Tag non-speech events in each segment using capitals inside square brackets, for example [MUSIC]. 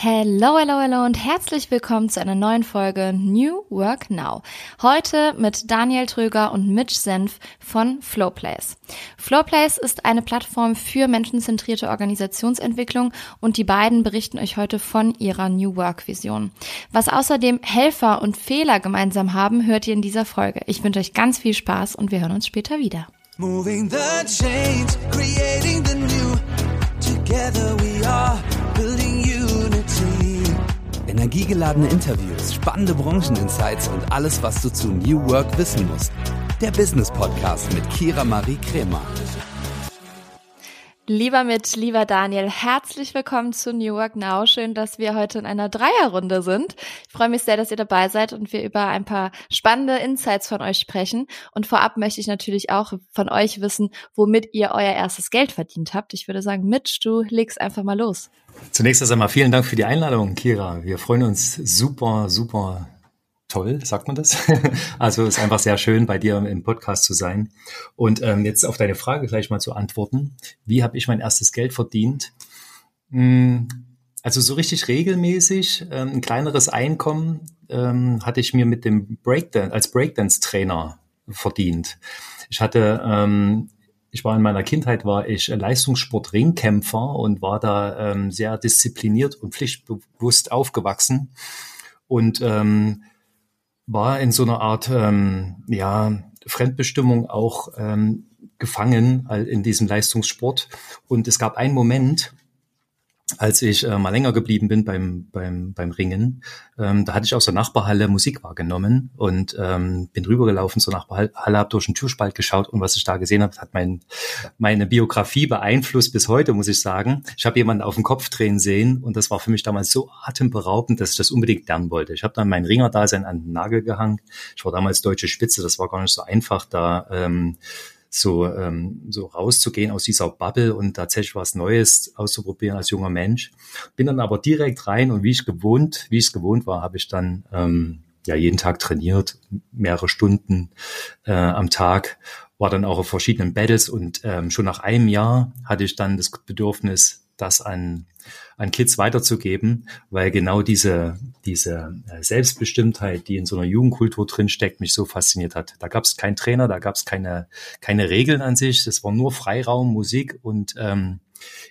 Hello, hello, hello und herzlich willkommen zu einer neuen Folge New Work Now. Heute mit Daniel Tröger und Mitch Senf von Flowplace. Flowplace ist eine Plattform für menschenzentrierte Organisationsentwicklung und die beiden berichten euch heute von ihrer New Work Vision. Was außerdem Helfer und Fehler gemeinsam haben, hört ihr in dieser Folge. Ich wünsche euch ganz viel Spaß und wir hören uns später wieder. Moving the change, creating the new. Together we are Energiegeladene Interviews, spannende Brancheninsights und alles, was du zu New Work wissen musst. Der Business Podcast mit Kira Marie Kremer. Lieber mit, lieber Daniel, herzlich willkommen zu New Work Now. Schön, dass wir heute in einer Dreierrunde sind. Ich freue mich sehr, dass ihr dabei seid und wir über ein paar spannende Insights von euch sprechen. Und vorab möchte ich natürlich auch von euch wissen, womit ihr euer erstes Geld verdient habt. Ich würde sagen, Mitch, du legst einfach mal los. Zunächst einmal vielen Dank für die Einladung, Kira. Wir freuen uns super, super toll, sagt man das? [LAUGHS] also ist einfach sehr schön, bei dir im Podcast zu sein. Und ähm, jetzt auf deine Frage gleich mal zu antworten. Wie habe ich mein erstes Geld verdient? Hm, also so richtig regelmäßig ähm, ein kleineres Einkommen ähm, hatte ich mir mit dem Breakdance als Breakdance-Trainer verdient. Ich hatte ähm, ich war in meiner Kindheit war ich Leistungssport-Ringkämpfer und war da ähm, sehr diszipliniert und pflichtbewusst aufgewachsen und ähm, war in so einer Art ähm, ja, Fremdbestimmung auch ähm, gefangen in diesem Leistungssport. Und es gab einen Moment, als ich äh, mal länger geblieben bin beim, beim, beim Ringen, ähm, da hatte ich aus der Nachbarhalle Musik wahrgenommen und ähm, bin rübergelaufen zur Nachbarhalle, habe durch den Türspalt geschaut und was ich da gesehen habe, hat mein, meine Biografie beeinflusst bis heute, muss ich sagen. Ich habe jemanden auf den Kopf drehen sehen und das war für mich damals so atemberaubend, dass ich das unbedingt lernen wollte. Ich habe dann mein Ringer-Dasein an den Nagel gehangen. Ich war damals deutsche Spitze, das war gar nicht so einfach, da ähm, so, ähm, so rauszugehen aus dieser Bubble und tatsächlich was Neues auszuprobieren als junger Mensch. Bin dann aber direkt rein und wie ich gewohnt, wie ich es gewohnt war, habe ich dann ähm, ja jeden Tag trainiert, mehrere Stunden äh, am Tag, war dann auch auf verschiedenen Battles und ähm, schon nach einem Jahr hatte ich dann das Bedürfnis, das an an Kids weiterzugeben, weil genau diese, diese äh, Selbstbestimmtheit, die in so einer Jugendkultur drinsteckt, mich so fasziniert hat. Da gab es keinen Trainer, da gab es keine, keine Regeln an sich, es war nur Freiraum, Musik und ähm,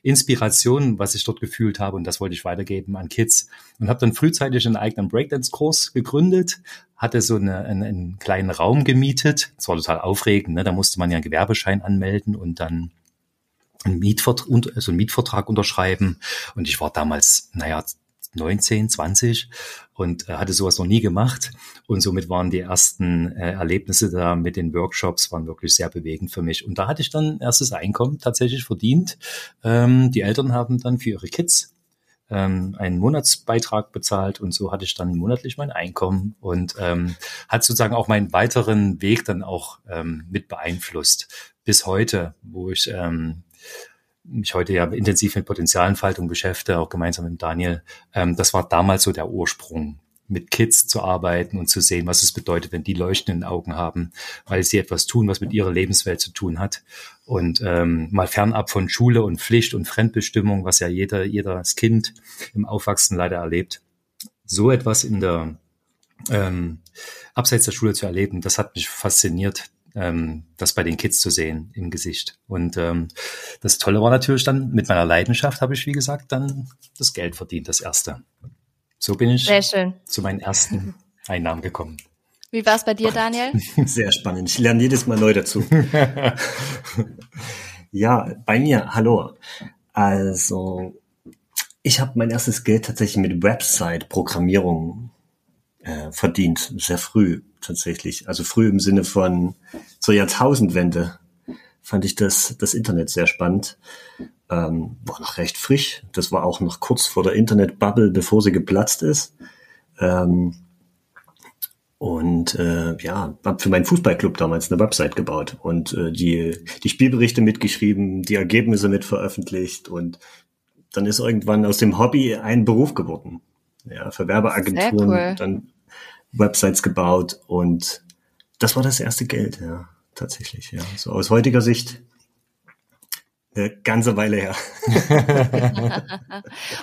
Inspiration, was ich dort gefühlt habe und das wollte ich weitergeben an Kids und habe dann frühzeitig einen eigenen Breakdance-Kurs gegründet, hatte so eine, einen, einen kleinen Raum gemietet. Das war total aufregend, ne? da musste man ja einen Gewerbeschein anmelden und dann einen Mietvertrag, also einen Mietvertrag unterschreiben. Und ich war damals, naja, 19, 20 und äh, hatte sowas noch nie gemacht. Und somit waren die ersten äh, Erlebnisse da mit den Workshops waren wirklich sehr bewegend für mich. Und da hatte ich dann erstes Einkommen tatsächlich verdient. Ähm, die Eltern haben dann für ihre Kids ähm, einen Monatsbeitrag bezahlt und so hatte ich dann monatlich mein Einkommen und ähm, hat sozusagen auch meinen weiteren Weg dann auch ähm, mit beeinflusst bis heute, wo ich ähm, mich heute ja intensiv mit Potenzialentfaltung beschäftige, auch gemeinsam mit Daniel. Ähm, das war damals so der Ursprung, mit Kids zu arbeiten und zu sehen, was es bedeutet, wenn die leuchtenden Augen haben, weil sie etwas tun, was mit ihrer Lebenswelt zu tun hat. Und ähm, mal fernab von Schule und Pflicht und Fremdbestimmung, was ja jeder, jedes Kind im Aufwachsen leider erlebt. So etwas in der ähm, abseits der Schule zu erleben, das hat mich fasziniert ähm, das bei den Kids zu sehen im Gesicht. Und ähm, das Tolle war natürlich dann, mit meiner Leidenschaft habe ich, wie gesagt, dann das Geld verdient, das erste. So bin ich zu meinen ersten [LAUGHS] Einnahmen gekommen. Wie war es bei dir, Daniel? [LAUGHS] Sehr spannend. Ich lerne jedes Mal neu dazu. [LAUGHS] ja, bei mir, hallo. Also, ich habe mein erstes Geld tatsächlich mit Website-Programmierung äh, verdient, sehr früh tatsächlich. Also früh im Sinne von zur Jahrtausendwende fand ich das, das Internet sehr spannend. Ähm, war noch recht frisch. Das war auch noch kurz vor der Internetbubble, bevor sie geplatzt ist. Ähm, und äh, ja, habe für meinen Fußballclub damals eine Website gebaut und äh, die, die Spielberichte mitgeschrieben, die Ergebnisse mit veröffentlicht und dann ist irgendwann aus dem Hobby ein Beruf geworden. Ja, für Werbeagenturen, cool. dann Websites gebaut und das war das erste Geld, ja, tatsächlich, ja. So aus heutiger Sicht Eine ganze Weile her. [LAUGHS]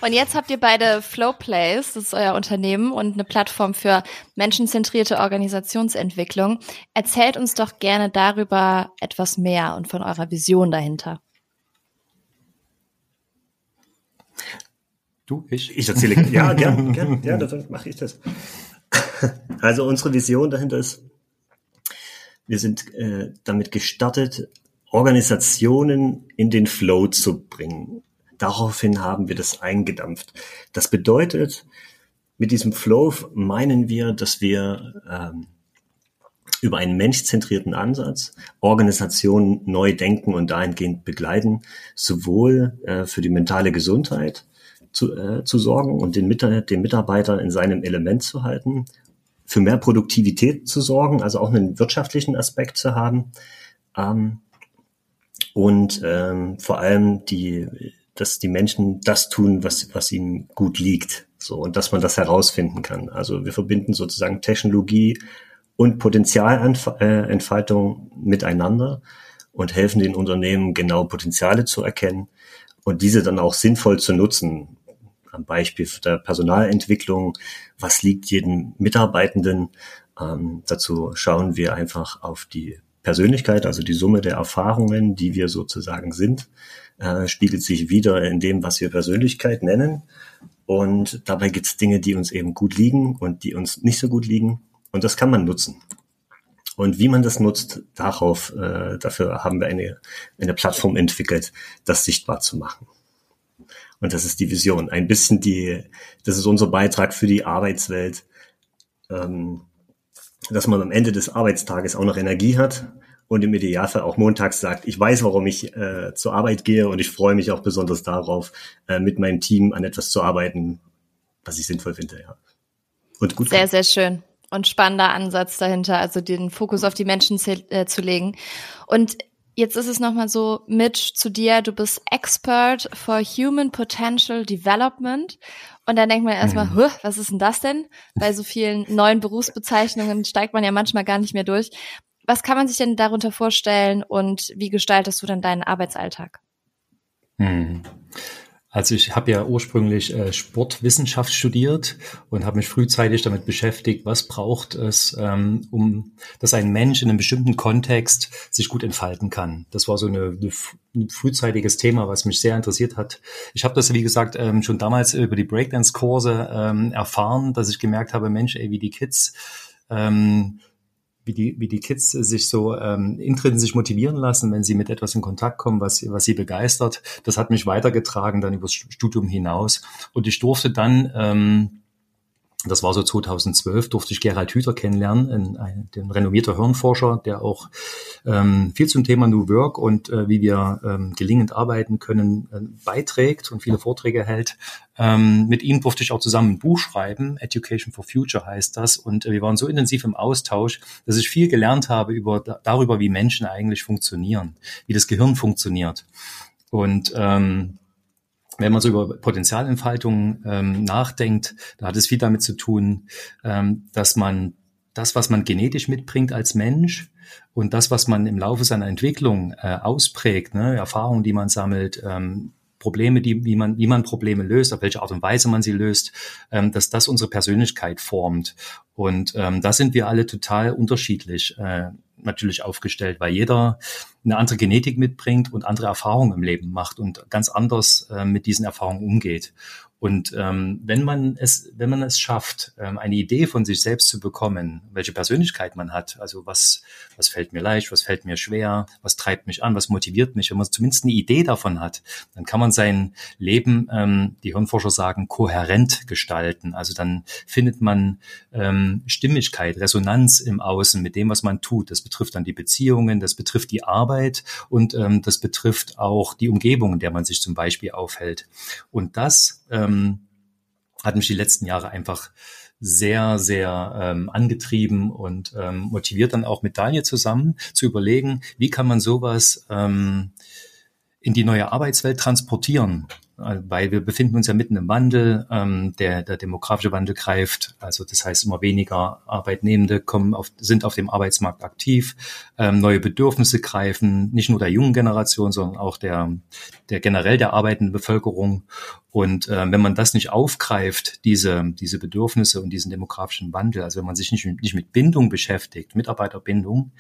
und jetzt habt ihr beide Flowplace, das ist euer Unternehmen und eine Plattform für menschenzentrierte Organisationsentwicklung. Erzählt uns doch gerne darüber etwas mehr und von eurer Vision dahinter. Du, ich? Ich erzähle. Ja, gern, gern, ja, [LAUGHS] dann mache ich das. Also unsere Vision dahinter ist, wir sind äh, damit gestartet, Organisationen in den Flow zu bringen. Daraufhin haben wir das eingedampft. Das bedeutet, mit diesem Flow meinen wir, dass wir ähm, über einen menschzentrierten Ansatz Organisationen neu denken und dahingehend begleiten, sowohl äh, für die mentale Gesundheit zu, äh, zu sorgen und den, den Mitarbeiter in seinem Element zu halten, für mehr Produktivität zu sorgen, also auch einen wirtschaftlichen Aspekt zu haben, ähm, und ähm, vor allem die, dass die Menschen das tun, was, was ihnen gut liegt. So, und dass man das herausfinden kann. Also wir verbinden sozusagen Technologie und Potenzialentfaltung miteinander und helfen den Unternehmen genau Potenziale zu erkennen und diese dann auch sinnvoll zu nutzen. Am Beispiel der Personalentwicklung, was liegt jedem Mitarbeitenden? Ähm, dazu schauen wir einfach auf die Persönlichkeit, also die Summe der Erfahrungen, die wir sozusagen sind, äh, spiegelt sich wieder in dem, was wir Persönlichkeit nennen. Und dabei gibt es Dinge, die uns eben gut liegen und die uns nicht so gut liegen. Und das kann man nutzen. Und wie man das nutzt, darauf, äh, dafür haben wir eine, eine Plattform entwickelt, das sichtbar zu machen. Und das ist die Vision. Ein bisschen die, das ist unser Beitrag für die Arbeitswelt. Ähm, dass man am Ende des Arbeitstages auch noch Energie hat und im Idealfall auch montags sagt, ich weiß, warum ich äh, zur Arbeit gehe und ich freue mich auch besonders darauf, äh, mit meinem Team an etwas zu arbeiten, was ich sinnvoll finde, ja. Und gut. Sehr, kann. sehr schön. Und spannender Ansatz dahinter, also den Fokus auf die Menschen zu, äh, zu legen. Und Jetzt ist es nochmal so, Mitch, zu dir, du bist Expert for Human Potential Development. Und dann denkt man erstmal, mhm. was ist denn das denn? Bei so vielen neuen Berufsbezeichnungen [LAUGHS] steigt man ja manchmal gar nicht mehr durch. Was kann man sich denn darunter vorstellen und wie gestaltest du dann deinen Arbeitsalltag? Mhm. Also ich habe ja ursprünglich äh, Sportwissenschaft studiert und habe mich frühzeitig damit beschäftigt, was braucht es, ähm, um dass ein Mensch in einem bestimmten Kontext sich gut entfalten kann. Das war so eine, eine, ein frühzeitiges Thema, was mich sehr interessiert hat. Ich habe das, wie gesagt, ähm, schon damals über die Breakdance-Kurse ähm, erfahren, dass ich gemerkt habe, Mensch, ey, wie die Kids ähm, wie die, wie die Kids sich so ähm, intrinsisch motivieren lassen, wenn sie mit etwas in Kontakt kommen, was, was sie begeistert. Das hat mich weitergetragen dann übers Studium hinaus. Und ich durfte dann ähm, das war so 2012, durfte ich Gerald Hüther kennenlernen, ein, ein, den renommierter Hirnforscher, der auch ähm, viel zum Thema New Work und äh, wie wir ähm, gelingend arbeiten können äh, beiträgt und viele Vorträge hält. Ähm, mit ihm durfte ich auch zusammen ein Buch schreiben, Education for Future heißt das. Und äh, wir waren so intensiv im Austausch, dass ich viel gelernt habe über, darüber, wie Menschen eigentlich funktionieren, wie das Gehirn funktioniert. Und ähm, wenn man so über Potenzialentfaltung ähm, nachdenkt, da hat es viel damit zu tun, ähm, dass man das, was man genetisch mitbringt als Mensch und das, was man im Laufe seiner Entwicklung äh, ausprägt, ne, Erfahrungen, die man sammelt, ähm, Probleme, die, wie man, wie man Probleme löst, auf welche Art und Weise man sie löst, ähm, dass das unsere Persönlichkeit formt. Und ähm, da sind wir alle total unterschiedlich. Äh, natürlich aufgestellt, weil jeder eine andere Genetik mitbringt und andere Erfahrungen im Leben macht und ganz anders äh, mit diesen Erfahrungen umgeht. Und ähm, wenn man es, wenn man es schafft, ähm, eine Idee von sich selbst zu bekommen, welche Persönlichkeit man hat, also was, was fällt mir leicht, was fällt mir schwer, was treibt mich an, was motiviert mich, wenn man zumindest eine Idee davon hat, dann kann man sein Leben, ähm, die Hirnforscher sagen, kohärent gestalten. Also dann findet man ähm, Stimmigkeit, Resonanz im Außen mit dem, was man tut. Das betrifft dann die Beziehungen, das betrifft die Arbeit und ähm, das betrifft auch die Umgebung, in der man sich zum Beispiel aufhält. Und das ähm, ähm, hat mich die letzten Jahre einfach sehr, sehr ähm, angetrieben und ähm, motiviert dann auch mit Daniel zusammen zu überlegen, wie kann man sowas ähm, in die neue Arbeitswelt transportieren. Weil wir befinden uns ja mitten im Wandel. Ähm, der, der demografische Wandel greift, also das heißt immer weniger Arbeitnehmende kommen auf, sind auf dem Arbeitsmarkt aktiv, ähm, neue Bedürfnisse greifen, nicht nur der jungen Generation, sondern auch der, der generell der arbeitenden Bevölkerung. Und äh, wenn man das nicht aufgreift, diese, diese Bedürfnisse und diesen demografischen Wandel, also wenn man sich nicht, nicht mit Bindung beschäftigt, Mitarbeiterbindung,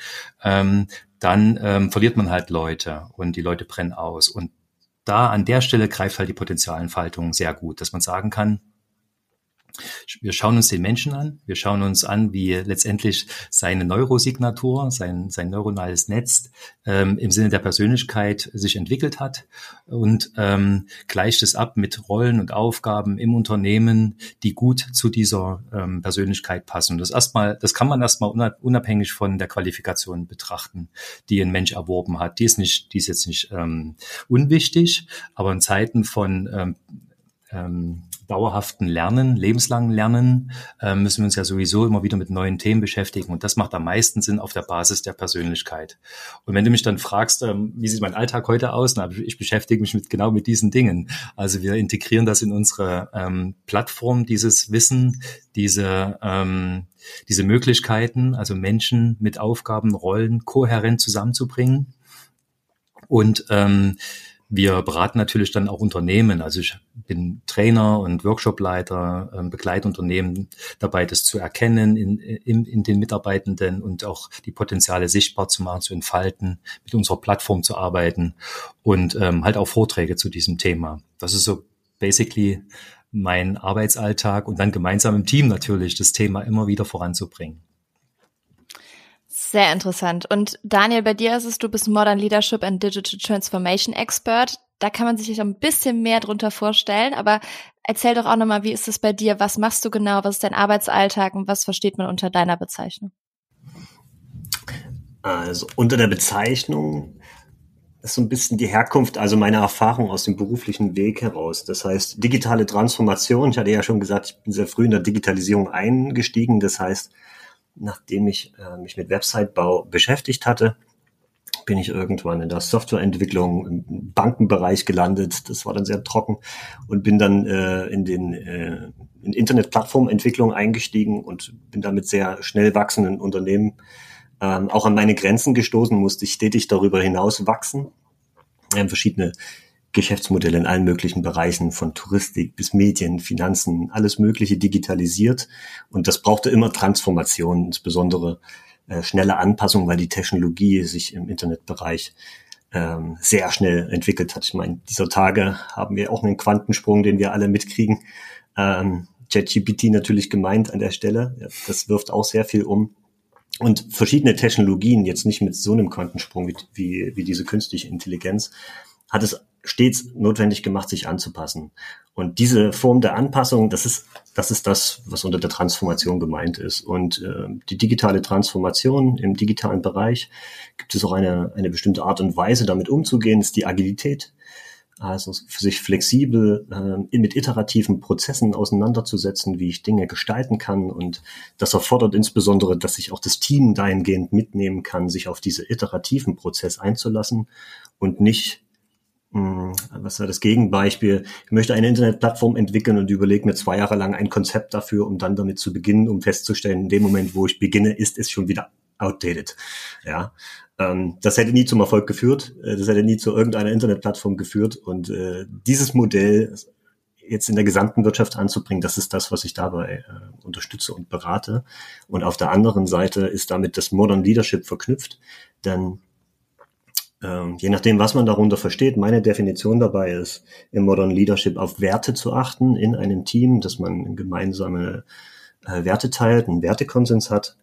ähm, dann ähm, verliert man halt Leute und die Leute brennen aus. Und da an der Stelle greift halt die Potenzialentfaltung sehr gut, dass man sagen kann, wir schauen uns den Menschen an, wir schauen uns an, wie letztendlich seine Neurosignatur, sein, sein neuronales Netz ähm, im Sinne der Persönlichkeit sich entwickelt hat und ähm, gleicht es ab mit Rollen und Aufgaben im Unternehmen, die gut zu dieser ähm, Persönlichkeit passen. Das erstmal, das kann man erstmal unabhängig von der Qualifikation betrachten, die ein Mensch erworben hat. Die ist nicht, die ist jetzt nicht ähm, unwichtig, aber in Zeiten von ähm, ähm, dauerhaften Lernen, lebenslangen Lernen, äh, müssen wir uns ja sowieso immer wieder mit neuen Themen beschäftigen. Und das macht am meisten Sinn auf der Basis der Persönlichkeit. Und wenn du mich dann fragst, ähm, wie sieht mein Alltag heute aus, na, ich beschäftige mich mit genau mit diesen Dingen. Also wir integrieren das in unsere ähm, Plattform, dieses Wissen, diese ähm, diese Möglichkeiten, also Menschen mit Aufgaben, Rollen kohärent zusammenzubringen. Und ähm, wir beraten natürlich dann auch Unternehmen. Also ich bin Trainer und Workshopleiter, äh, begleite Unternehmen dabei, das zu erkennen in, in, in den Mitarbeitenden und auch die Potenziale sichtbar zu machen, zu entfalten, mit unserer Plattform zu arbeiten und ähm, halt auch Vorträge zu diesem Thema. Das ist so basically mein Arbeitsalltag und dann gemeinsam im Team natürlich das Thema immer wieder voranzubringen. Sehr interessant. Und Daniel, bei dir ist es, du bist Modern Leadership and Digital Transformation Expert. Da kann man sich ein bisschen mehr drunter vorstellen, aber erzähl doch auch nochmal, wie ist es bei dir? Was machst du genau? Was ist dein Arbeitsalltag und was versteht man unter deiner Bezeichnung? Also unter der Bezeichnung ist so ein bisschen die Herkunft, also meine Erfahrung aus dem beruflichen Weg heraus. Das heißt, digitale Transformation. Ich hatte ja schon gesagt, ich bin sehr früh in der Digitalisierung eingestiegen. Das heißt, nachdem ich äh, mich mit Websitebau beschäftigt hatte, bin ich irgendwann in der Softwareentwicklung im Bankenbereich gelandet. Das war dann sehr trocken und bin dann äh, in den äh, in Internetplattformentwicklung eingestiegen und bin damit sehr schnell wachsenden Unternehmen ähm, auch an meine Grenzen gestoßen, musste ich stetig darüber hinaus wachsen. Wir haben verschiedene Geschäftsmodelle in allen möglichen Bereichen, von Touristik bis Medien, Finanzen, alles Mögliche digitalisiert. Und das brauchte immer Transformation, insbesondere äh, schnelle Anpassung, weil die Technologie sich im Internetbereich ähm, sehr schnell entwickelt hat. Ich meine, dieser Tage haben wir auch einen Quantensprung, den wir alle mitkriegen. Ähm, ChatGPT natürlich gemeint an der Stelle. Das wirft auch sehr viel um. Und verschiedene Technologien, jetzt nicht mit so einem Quantensprung wie, wie, wie diese künstliche Intelligenz, hat es stets notwendig gemacht, sich anzupassen. Und diese Form der Anpassung, das ist, das ist das, was unter der Transformation gemeint ist. Und äh, die digitale Transformation im digitalen Bereich gibt es auch eine, eine bestimmte Art und Weise, damit umzugehen, ist die Agilität. Also sich flexibel äh, mit iterativen Prozessen auseinanderzusetzen, wie ich Dinge gestalten kann. Und das erfordert insbesondere, dass ich auch das Team dahingehend mitnehmen kann, sich auf diese iterativen Prozess einzulassen und nicht was war das Gegenbeispiel? Ich möchte eine Internetplattform entwickeln und überlege mir zwei Jahre lang ein Konzept dafür, um dann damit zu beginnen, um festzustellen, in dem Moment, wo ich beginne, ist es schon wieder outdated. Ja, ähm, das hätte nie zum Erfolg geführt. Äh, das hätte nie zu irgendeiner Internetplattform geführt. Und äh, dieses Modell jetzt in der gesamten Wirtschaft anzubringen, das ist das, was ich dabei äh, unterstütze und berate. Und auf der anderen Seite ist damit das Modern Leadership verknüpft, denn ähm, je nachdem, was man darunter versteht, meine Definition dabei ist, im Modern Leadership auf Werte zu achten in einem Team, dass man gemeinsame äh, Werte teilt, einen Wertekonsens hat,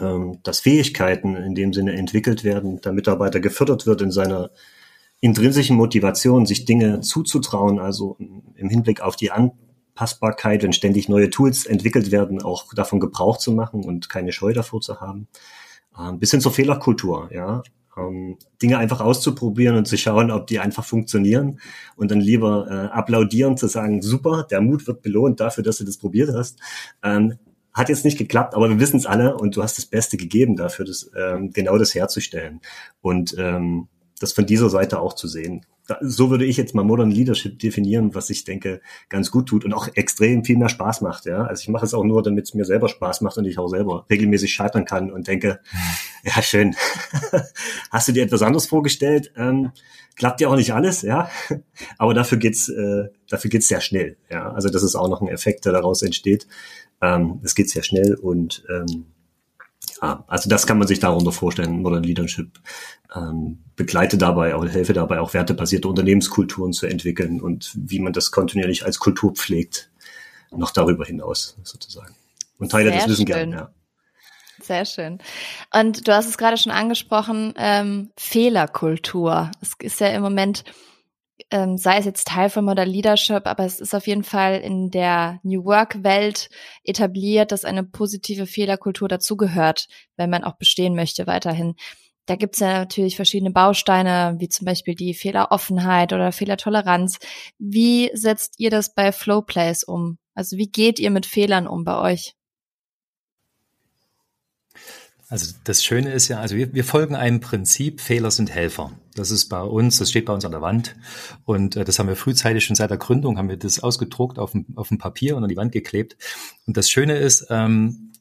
ähm, dass Fähigkeiten in dem Sinne entwickelt werden, der Mitarbeiter gefördert wird in seiner intrinsischen Motivation, sich Dinge zuzutrauen, also im Hinblick auf die Anpassbarkeit, wenn ständig neue Tools entwickelt werden, auch davon Gebrauch zu machen und keine Scheu davor zu haben. Ähm, bis hin zur Fehlerkultur, ja ähm, Dinge einfach auszuprobieren und zu schauen, ob die einfach funktionieren und dann lieber äh, applaudieren, zu sagen, super, der Mut wird belohnt dafür, dass du das probiert hast. Ähm, hat jetzt nicht geklappt, aber wir wissen es alle und du hast das Beste gegeben dafür, das, ähm, genau das herzustellen. Und ähm, das von dieser Seite auch zu sehen. So würde ich jetzt mal Modern Leadership definieren, was ich denke ganz gut tut und auch extrem viel mehr Spaß macht. Ja, also ich mache es auch nur, damit es mir selber Spaß macht und ich auch selber regelmäßig scheitern kann und denke, ja schön, [LAUGHS] hast du dir etwas anderes vorgestellt? Ähm, klappt ja auch nicht alles, ja, aber dafür geht's, äh, dafür geht's sehr schnell. Ja, also das ist auch noch ein Effekt, der daraus entsteht. Ähm, es geht sehr schnell und ähm, ja, also das kann man sich darunter vorstellen. Modern Leadership ähm, begleite dabei oder helfe dabei auch wertebasierte Unternehmenskulturen zu entwickeln und wie man das kontinuierlich als Kultur pflegt, noch darüber hinaus sozusagen. Und teile Sehr das Wissen gerne. Ja. Sehr schön. Und du hast es gerade schon angesprochen, ähm, Fehlerkultur. Es ist ja im Moment ähm, sei es jetzt Teil von Modern Leadership, aber es ist auf jeden Fall in der New Work-Welt etabliert, dass eine positive Fehlerkultur dazugehört, wenn man auch bestehen möchte weiterhin. Da gibt's ja natürlich verschiedene Bausteine, wie zum Beispiel die Fehleroffenheit oder Fehlertoleranz. Wie setzt ihr das bei Flowplays um? Also wie geht ihr mit Fehlern um bei euch? Also das Schöne ist ja, also wir, wir folgen einem Prinzip, Fehler sind Helfer. Das ist bei uns, das steht bei uns an der Wand. Und äh, das haben wir frühzeitig schon seit der Gründung, haben wir das ausgedruckt auf dem, auf dem Papier und an die Wand geklebt. Und das Schöne ist, ähm,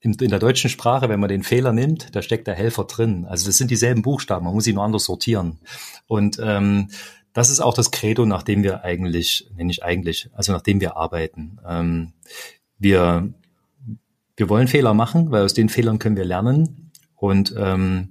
in, in der deutschen Sprache, wenn man den Fehler nimmt, da steckt der Helfer drin. Also das sind dieselben Buchstaben, man muss sie nur anders sortieren. Und ähm, das ist auch das Credo, nach dem wir eigentlich, nenne ich eigentlich, also nach dem wir arbeiten. Ähm, wir wir wollen Fehler machen, weil aus den Fehlern können wir lernen. Und ähm,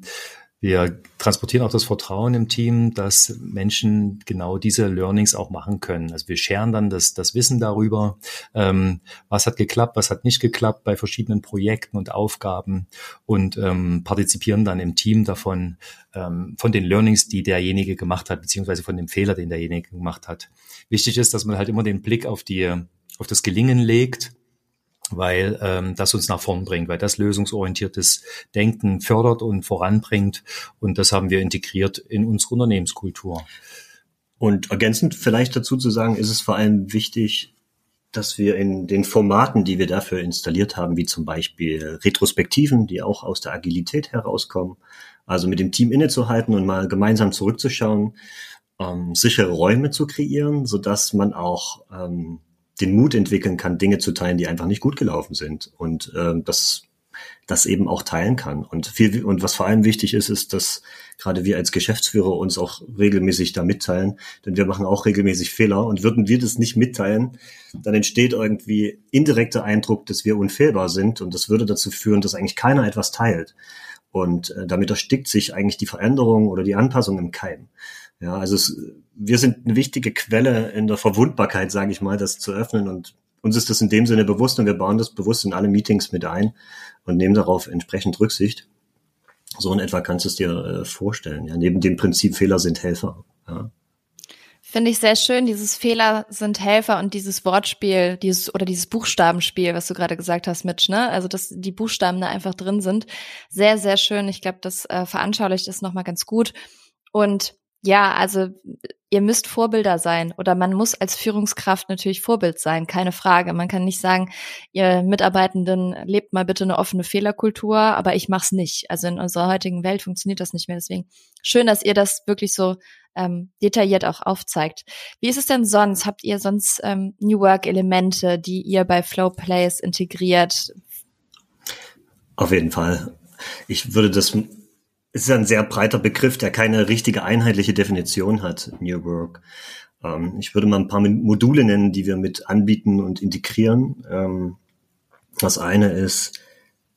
wir transportieren auch das Vertrauen im Team, dass Menschen genau diese Learnings auch machen können. Also wir scheren dann das, das Wissen darüber, ähm, was hat geklappt, was hat nicht geklappt bei verschiedenen Projekten und Aufgaben und ähm, partizipieren dann im Team davon, ähm, von den Learnings, die derjenige gemacht hat, beziehungsweise von dem Fehler, den derjenige gemacht hat. Wichtig ist, dass man halt immer den Blick auf die, auf das Gelingen legt weil ähm, das uns nach vorn bringt, weil das lösungsorientiertes Denken fördert und voranbringt. Und das haben wir integriert in unsere Unternehmenskultur. Und ergänzend vielleicht dazu zu sagen, ist es vor allem wichtig, dass wir in den Formaten, die wir dafür installiert haben, wie zum Beispiel Retrospektiven, die auch aus der Agilität herauskommen, also mit dem Team innezuhalten und mal gemeinsam zurückzuschauen, ähm, sichere Räume zu kreieren, so dass man auch ähm, den Mut entwickeln kann, Dinge zu teilen, die einfach nicht gut gelaufen sind und ähm, das das eben auch teilen kann. Und viel und was vor allem wichtig ist, ist, dass gerade wir als Geschäftsführer uns auch regelmäßig da mitteilen, denn wir machen auch regelmäßig Fehler und würden wir das nicht mitteilen, dann entsteht irgendwie indirekter Eindruck, dass wir unfehlbar sind und das würde dazu führen, dass eigentlich keiner etwas teilt. Und äh, damit erstickt sich eigentlich die Veränderung oder die Anpassung im Keim. Ja, also es, wir sind eine wichtige Quelle in der Verwundbarkeit, sage ich mal, das zu öffnen und uns ist das in dem Sinne bewusst und wir bauen das bewusst in alle Meetings mit ein und nehmen darauf entsprechend Rücksicht. So in etwa kannst du es dir äh, vorstellen. Ja, neben dem Prinzip Fehler sind Helfer. Ja. Finde ich sehr schön, dieses Fehler sind Helfer und dieses Wortspiel, dieses oder dieses Buchstabenspiel, was du gerade gesagt hast, Mitch, ne? Also dass die Buchstaben da einfach drin sind. Sehr, sehr schön. Ich glaube, das äh, veranschaulicht es nochmal ganz gut. Und ja, also ihr müsst Vorbilder sein oder man muss als Führungskraft natürlich Vorbild sein, keine Frage. Man kann nicht sagen, ihr Mitarbeitenden lebt mal bitte eine offene Fehlerkultur, aber ich mach's nicht. Also in unserer heutigen Welt funktioniert das nicht mehr. Deswegen schön, dass ihr das wirklich so ähm, detailliert auch aufzeigt. Wie ist es denn sonst? Habt ihr sonst ähm, New Work Elemente, die ihr bei Flow Plays integriert? Auf jeden Fall. Ich würde das es ist ein sehr breiter Begriff, der keine richtige einheitliche Definition hat, New Work. Ähm, ich würde mal ein paar Module nennen, die wir mit anbieten und integrieren. Ähm, das eine ist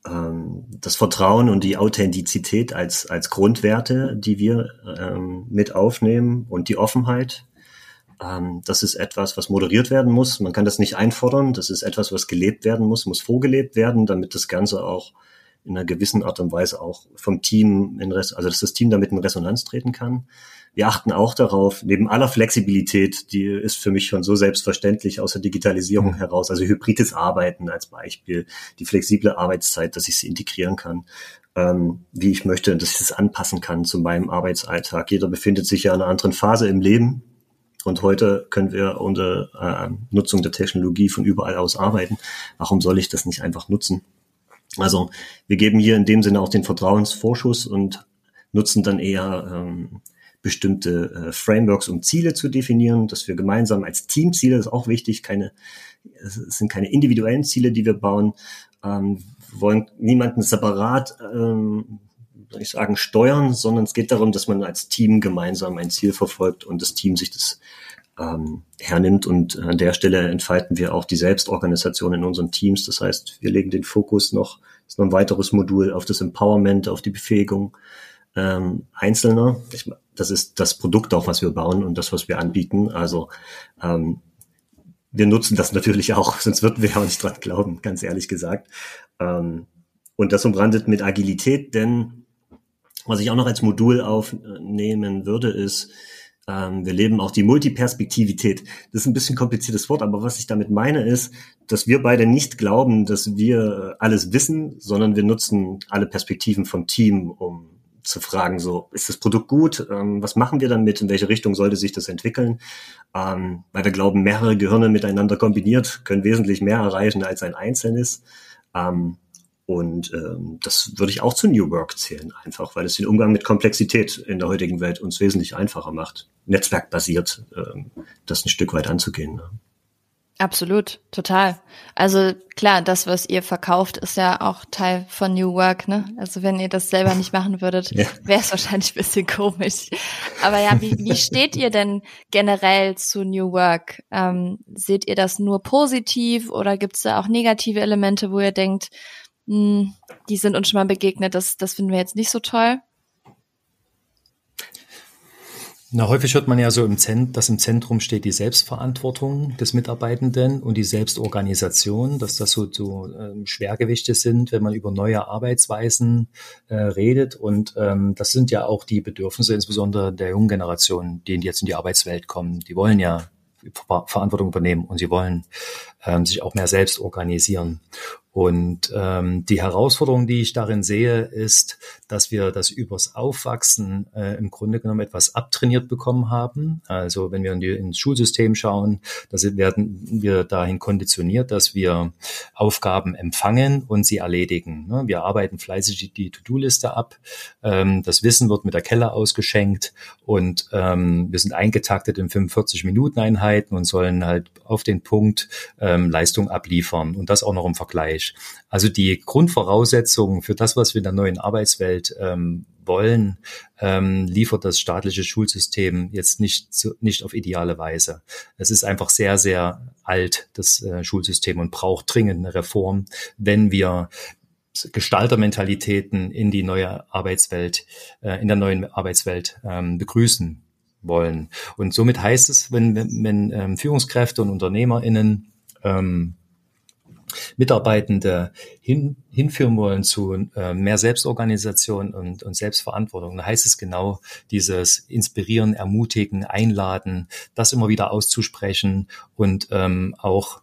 ähm, das Vertrauen und die Authentizität als, als Grundwerte, die wir ähm, mit aufnehmen und die Offenheit. Ähm, das ist etwas, was moderiert werden muss. Man kann das nicht einfordern. Das ist etwas, was gelebt werden muss, muss vorgelebt werden, damit das Ganze auch in einer gewissen Art und Weise auch vom Team in Res also dass das Team damit in Resonanz treten kann. Wir achten auch darauf, neben aller Flexibilität, die ist für mich schon so selbstverständlich aus der Digitalisierung mhm. heraus, also hybrides Arbeiten als Beispiel, die flexible Arbeitszeit, dass ich sie integrieren kann, ähm, wie ich möchte, dass ich das anpassen kann zu meinem Arbeitsalltag. Jeder befindet sich ja in einer anderen Phase im Leben. Und heute können wir unter äh, Nutzung der Technologie von überall aus arbeiten. Warum soll ich das nicht einfach nutzen? Also wir geben hier in dem Sinne auch den Vertrauensvorschuss und nutzen dann eher ähm, bestimmte äh, Frameworks, um Ziele zu definieren, dass wir gemeinsam als Teamziele, das ist auch wichtig, keine, es sind keine individuellen Ziele, die wir bauen, ähm, wollen niemanden separat, ähm, soll ich sagen, steuern, sondern es geht darum, dass man als Team gemeinsam ein Ziel verfolgt und das Team sich das ähm, hernimmt. Und an der Stelle entfalten wir auch die Selbstorganisation in unseren Teams. Das heißt, wir legen den Fokus noch, ist noch ein weiteres Modul auf das Empowerment, auf die Befähigung ähm, Einzelner. Ich, das ist das Produkt auch, was wir bauen und das, was wir anbieten. Also ähm, wir nutzen das natürlich auch, [LAUGHS] sonst würden wir ja auch nicht dran glauben, ganz ehrlich gesagt. Ähm, und das umrandet mit Agilität, denn was ich auch noch als Modul aufnehmen würde, ist, wir leben auch die Multiperspektivität. Das ist ein bisschen kompliziertes Wort, aber was ich damit meine ist, dass wir beide nicht glauben, dass wir alles wissen, sondern wir nutzen alle Perspektiven vom Team, um zu fragen, so, ist das Produkt gut? Ähm, was machen wir damit? In welche Richtung sollte sich das entwickeln? Ähm, weil wir glauben, mehrere Gehirne miteinander kombiniert können wesentlich mehr erreichen als ein einzelnes. Ähm, und ähm, das würde ich auch zu New Work zählen, einfach, weil es den Umgang mit Komplexität in der heutigen Welt uns wesentlich einfacher macht, netzwerkbasiert ähm, das ein Stück weit anzugehen. Ne? Absolut, total. Also klar, das, was ihr verkauft, ist ja auch Teil von New Work, ne? Also wenn ihr das selber nicht machen würdet, ja. wäre es wahrscheinlich ein bisschen komisch. Aber ja, wie, wie steht ihr denn generell zu New Work? Ähm, seht ihr das nur positiv oder gibt es da auch negative Elemente, wo ihr denkt, die sind uns schon mal begegnet, das, das finden wir jetzt nicht so toll? Na, häufig hört man ja so, im Zent dass im Zentrum steht die Selbstverantwortung des Mitarbeitenden und die Selbstorganisation, dass das so, so ähm, Schwergewichte sind, wenn man über neue Arbeitsweisen äh, redet. Und ähm, das sind ja auch die Bedürfnisse insbesondere der jungen Generation, die jetzt in die Arbeitswelt kommen. Die wollen ja Verantwortung übernehmen und sie wollen ähm, sich auch mehr selbst organisieren. Und ähm, die Herausforderung, die ich darin sehe, ist, dass wir das übers Aufwachsen äh, im Grunde genommen etwas abtrainiert bekommen haben. Also wenn wir in die, ins Schulsystem schauen, da werden wir dahin konditioniert, dass wir Aufgaben empfangen und sie erledigen. Ne? Wir arbeiten fleißig die To-Do-Liste ab. Ähm, das Wissen wird mit der Kelle ausgeschenkt und ähm, wir sind eingetaktet in 45-Minuten-Einheiten und sollen halt auf den Punkt ähm, Leistung abliefern und das auch noch im Vergleich. Also die Grundvoraussetzungen für das, was wir in der neuen Arbeitswelt ähm, wollen, ähm, liefert das staatliche Schulsystem jetzt nicht, nicht auf ideale Weise. Es ist einfach sehr, sehr alt, das äh, Schulsystem, und braucht dringend eine Reform, wenn wir Gestaltermentalitäten in die neue Arbeitswelt, äh, in der neuen Arbeitswelt ähm, begrüßen wollen. Und somit heißt es, wenn, wenn, wenn ähm, Führungskräfte und UnternehmerInnen ähm, Mitarbeitende hin, hinführen wollen zu äh, mehr Selbstorganisation und, und Selbstverantwortung, dann heißt es genau dieses Inspirieren, Ermutigen, Einladen, das immer wieder auszusprechen und ähm, auch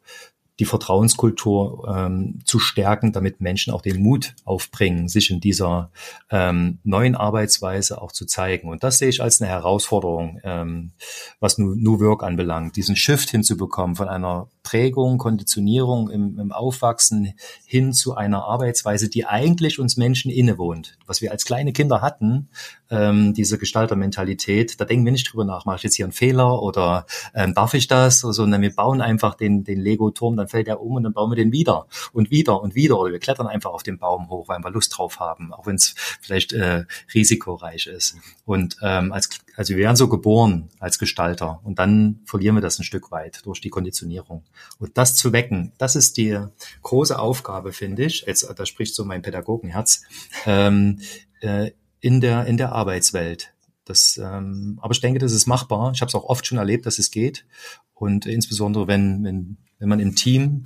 die Vertrauenskultur ähm, zu stärken, damit Menschen auch den Mut aufbringen, sich in dieser ähm, neuen Arbeitsweise auch zu zeigen. Und das sehe ich als eine Herausforderung, ähm, was New, New Work anbelangt, diesen Shift hinzubekommen von einer Prägung, Konditionierung im, im Aufwachsen hin zu einer Arbeitsweise, die eigentlich uns Menschen innewohnt, was wir als kleine Kinder hatten, ähm, diese Gestaltermentalität. Da denken wir nicht drüber nach, mache ich jetzt hier einen Fehler oder ähm, darf ich das? Oder sondern wir bauen einfach den, den Lego-Turm, dann fällt er um und dann bauen wir den wieder und wieder und wieder. Oder wir klettern einfach auf den Baum hoch, weil wir Lust drauf haben, auch wenn es vielleicht äh, risikoreich ist. Und ähm, als, also wir werden so geboren als Gestalter und dann verlieren wir das ein Stück weit durch die Konditionierung. Und das zu wecken, das ist die große Aufgabe, finde ich. Jetzt, da spricht so mein Pädagogenherz. Ähm, äh, in der, in der Arbeitswelt. Das, ähm, aber ich denke, das ist machbar. Ich habe es auch oft schon erlebt, dass es geht. Und insbesondere, wenn, wenn, wenn man im Team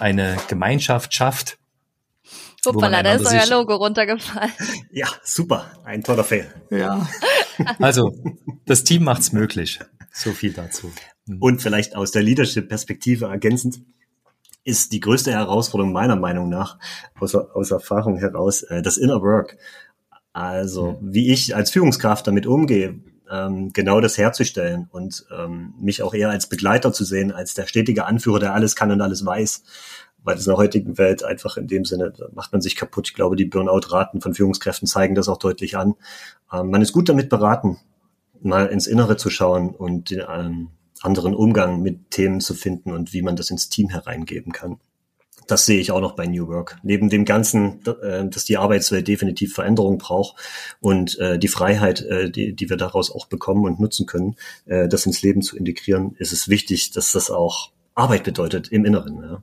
eine Gemeinschaft schafft. Hoppala, da ist euer Logo runtergefallen. [LAUGHS] Ja, super. Ein toller Fail. Ja. [LAUGHS] Also, das Team macht's möglich. So viel dazu. Mhm. Und vielleicht aus der Leadership-Perspektive ergänzend ist die größte Herausforderung meiner Meinung nach aus, aus Erfahrung heraus äh, das Inner Work. Also wie ich als Führungskraft damit umgehe, ähm, genau das herzustellen und ähm, mich auch eher als Begleiter zu sehen, als der stetige Anführer, der alles kann und alles weiß. Weil es in der heutigen Welt einfach in dem Sinne, macht man sich kaputt. Ich glaube, die Burnout-Raten von Führungskräften zeigen das auch deutlich an. Ähm, man ist gut damit beraten, mal ins Innere zu schauen und den ähm, anderen Umgang mit Themen zu finden und wie man das ins Team hereingeben kann. Das sehe ich auch noch bei New Work. Neben dem Ganzen, äh, dass die Arbeitswelt definitiv Veränderung braucht und äh, die Freiheit, äh, die, wir daraus auch bekommen und nutzen können, das ins Leben zu integrieren, ist es wichtig, dass das auch Arbeit bedeutet im Inneren.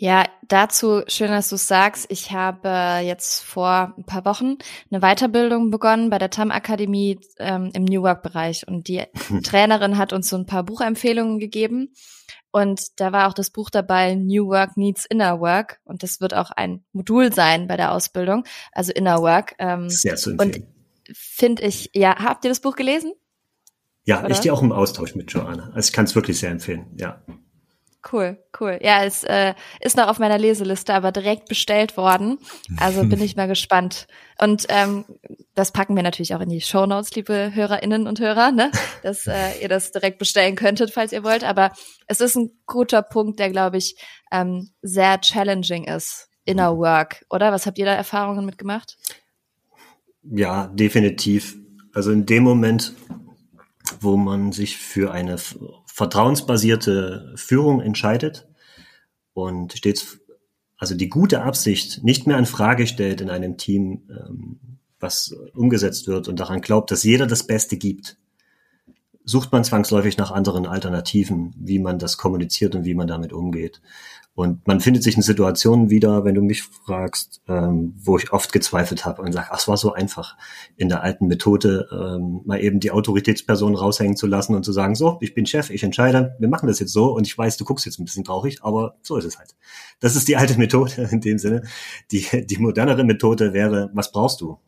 Ja, dazu schön, dass du es sagst. Ich habe jetzt vor ein paar Wochen eine Weiterbildung begonnen bei der TAM Akademie ähm, im New Work Bereich und die [LAUGHS] Trainerin hat uns so ein paar Buchempfehlungen gegeben und da war auch das Buch dabei New Work Needs Inner Work und das wird auch ein Modul sein bei der Ausbildung, also Inner Work. Ähm, Sehr zu empfehlen. Und finde ich, ja, habt ihr das Buch gelesen? Ja, Oder? ich stehe auch im Austausch mit Joanna. Also ich kann es wirklich sehr empfehlen, ja. Cool, cool. Ja, es äh, ist noch auf meiner Leseliste, aber direkt bestellt worden. Also bin ich [LAUGHS] mal gespannt. Und ähm, das packen wir natürlich auch in die Show Notes, liebe Hörerinnen und Hörer, ne? dass äh, [LAUGHS] ihr das direkt bestellen könntet, falls ihr wollt. Aber es ist ein guter Punkt, der, glaube ich, ähm, sehr challenging ist. Inner Work, oder? Was habt ihr da Erfahrungen mitgemacht? Ja, definitiv. Also in dem Moment, wo man sich für eine vertrauensbasierte Führung entscheidet und stets also die gute Absicht nicht mehr in Frage stellt in einem Team, ähm, was umgesetzt wird und daran glaubt, dass jeder das Beste gibt, sucht man zwangsläufig nach anderen Alternativen, wie man das kommuniziert und wie man damit umgeht. Und man findet sich in Situationen wieder, wenn du mich fragst, ähm, wo ich oft gezweifelt habe und sage, ach, es war so einfach, in der alten Methode ähm, mal eben die Autoritätsperson raushängen zu lassen und zu sagen, so, ich bin Chef, ich entscheide, wir machen das jetzt so und ich weiß, du guckst jetzt ein bisschen traurig, aber so ist es halt. Das ist die alte Methode [LAUGHS] in dem Sinne. Die, die modernere Methode wäre, was brauchst du?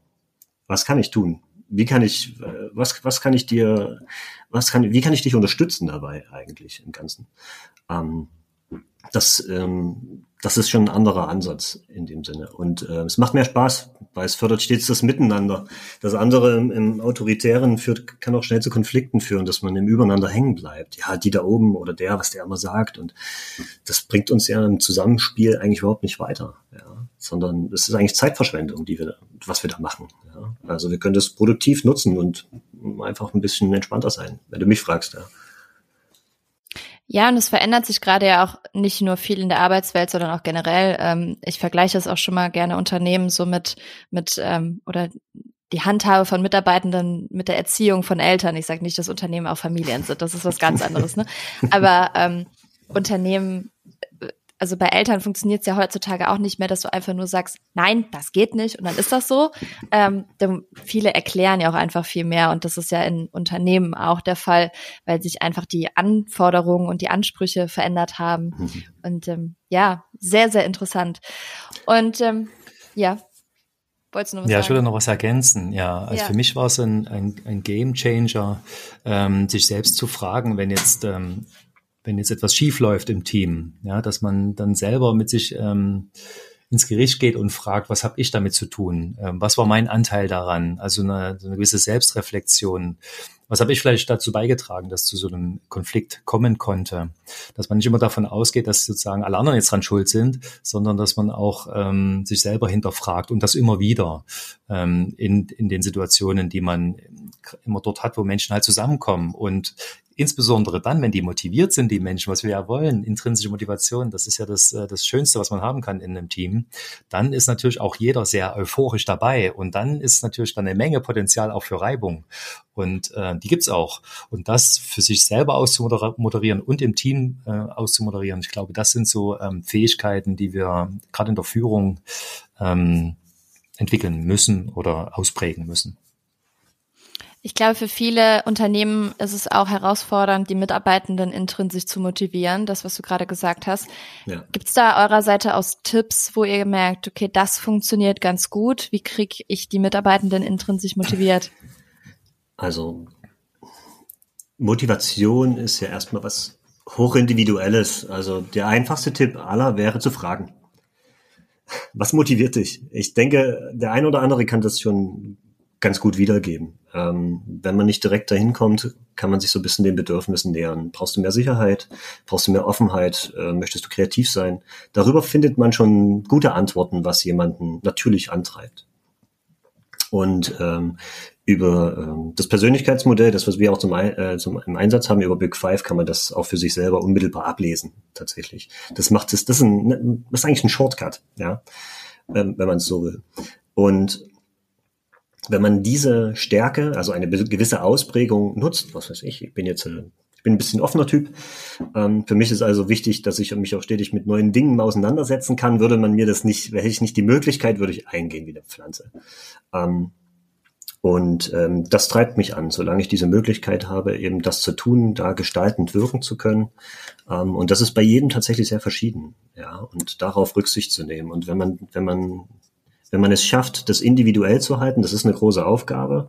Was kann ich tun? Wie kann ich, äh, was, was kann ich dir, was kann, wie kann ich dich unterstützen dabei eigentlich im Ganzen? Ähm, das, ähm, das ist schon ein anderer Ansatz in dem Sinne. Und äh, es macht mehr Spaß, weil es fördert stets das Miteinander. Das andere im, im Autoritären führt, kann auch schnell zu Konflikten führen, dass man im Übereinander hängen bleibt. Ja, die da oben oder der, was der immer sagt. Und das bringt uns ja im Zusammenspiel eigentlich überhaupt nicht weiter. Ja. Sondern es ist eigentlich Zeitverschwendung, die wir, was wir da machen. Ja. Also wir können das produktiv nutzen und einfach ein bisschen entspannter sein, wenn du mich fragst. Ja. Ja, und es verändert sich gerade ja auch nicht nur viel in der Arbeitswelt, sondern auch generell. Ähm, ich vergleiche es auch schon mal gerne Unternehmen so mit, mit ähm, oder die Handhabe von Mitarbeitenden mit der Erziehung von Eltern. Ich sage nicht, dass Unternehmen auch Familien sind, das ist was ganz anderes. Ne? [LAUGHS] Aber ähm, Unternehmen also bei Eltern funktioniert es ja heutzutage auch nicht mehr, dass du einfach nur sagst, nein, das geht nicht und dann ist das so. Ähm, viele erklären ja auch einfach viel mehr und das ist ja in Unternehmen auch der Fall, weil sich einfach die Anforderungen und die Ansprüche verändert haben. Mhm. Und ähm, ja, sehr, sehr interessant. Und ähm, ja, Wolltest du noch was ja, sagen? ich würde noch was ergänzen. Ja, also ja. für mich war es ein, ein, ein Game Changer, ähm, sich selbst zu fragen, wenn jetzt ähm, wenn jetzt etwas schief läuft im Team, ja, dass man dann selber mit sich ähm, ins Gericht geht und fragt, was habe ich damit zu tun? Ähm, was war mein Anteil daran? Also eine, eine gewisse Selbstreflexion. Was habe ich vielleicht dazu beigetragen, dass zu so einem Konflikt kommen konnte? Dass man nicht immer davon ausgeht, dass sozusagen alle anderen jetzt dran schuld sind, sondern dass man auch ähm, sich selber hinterfragt und das immer wieder ähm, in, in den Situationen, die man immer dort hat, wo Menschen halt zusammenkommen. Und insbesondere dann, wenn die motiviert sind, die Menschen, was wir ja wollen, intrinsische Motivation, das ist ja das, äh, das Schönste, was man haben kann in einem Team, dann ist natürlich auch jeder sehr euphorisch dabei und dann ist natürlich dann eine Menge Potenzial auch für Reibung und äh, die gibt's auch. Und das für sich selber auszumoderieren und im Team äh, auszumoderieren, ich glaube, das sind so ähm, Fähigkeiten, die wir gerade in der Führung ähm, entwickeln müssen oder ausprägen müssen. Ich glaube, für viele Unternehmen ist es auch herausfordernd, die Mitarbeitenden intrinsisch zu motivieren, das, was du gerade gesagt hast. Ja. Gibt es da eurer Seite aus Tipps, wo ihr merkt, okay, das funktioniert ganz gut? Wie kriege ich die Mitarbeitenden intrinsisch motiviert? [LAUGHS] Also Motivation ist ja erstmal was hochindividuelles. Also der einfachste Tipp aller wäre zu fragen. Was motiviert dich? Ich denke, der ein oder andere kann das schon ganz gut wiedergeben. Ähm, wenn man nicht direkt dahin kommt, kann man sich so ein bisschen den Bedürfnissen nähern. Brauchst du mehr Sicherheit? Brauchst du mehr Offenheit? Äh, möchtest du kreativ sein? Darüber findet man schon gute Antworten, was jemanden natürlich antreibt. Und ähm, über ähm, das Persönlichkeitsmodell, das was wir auch zum, äh, zum im Einsatz haben, über Big Five kann man das auch für sich selber unmittelbar ablesen, tatsächlich. Das macht es, das ist, ein, das ist eigentlich ein Shortcut, ja, ähm, wenn man es so will. Und wenn man diese Stärke, also eine gewisse Ausprägung nutzt, was weiß ich, ich bin jetzt äh, ich bin ein bisschen offener Typ. Ähm, für mich ist also wichtig, dass ich mich auch stetig mit neuen Dingen auseinandersetzen kann. Würde man mir das nicht, hätte ich nicht die Möglichkeit, würde ich eingehen wie eine Pflanze. Ähm, und ähm, das treibt mich an, solange ich diese Möglichkeit habe, eben das zu tun, da gestaltend wirken zu können. Ähm, und das ist bei jedem tatsächlich sehr verschieden, ja, und darauf Rücksicht zu nehmen. Und wenn man, wenn man, wenn man es schafft, das individuell zu halten, das ist eine große Aufgabe,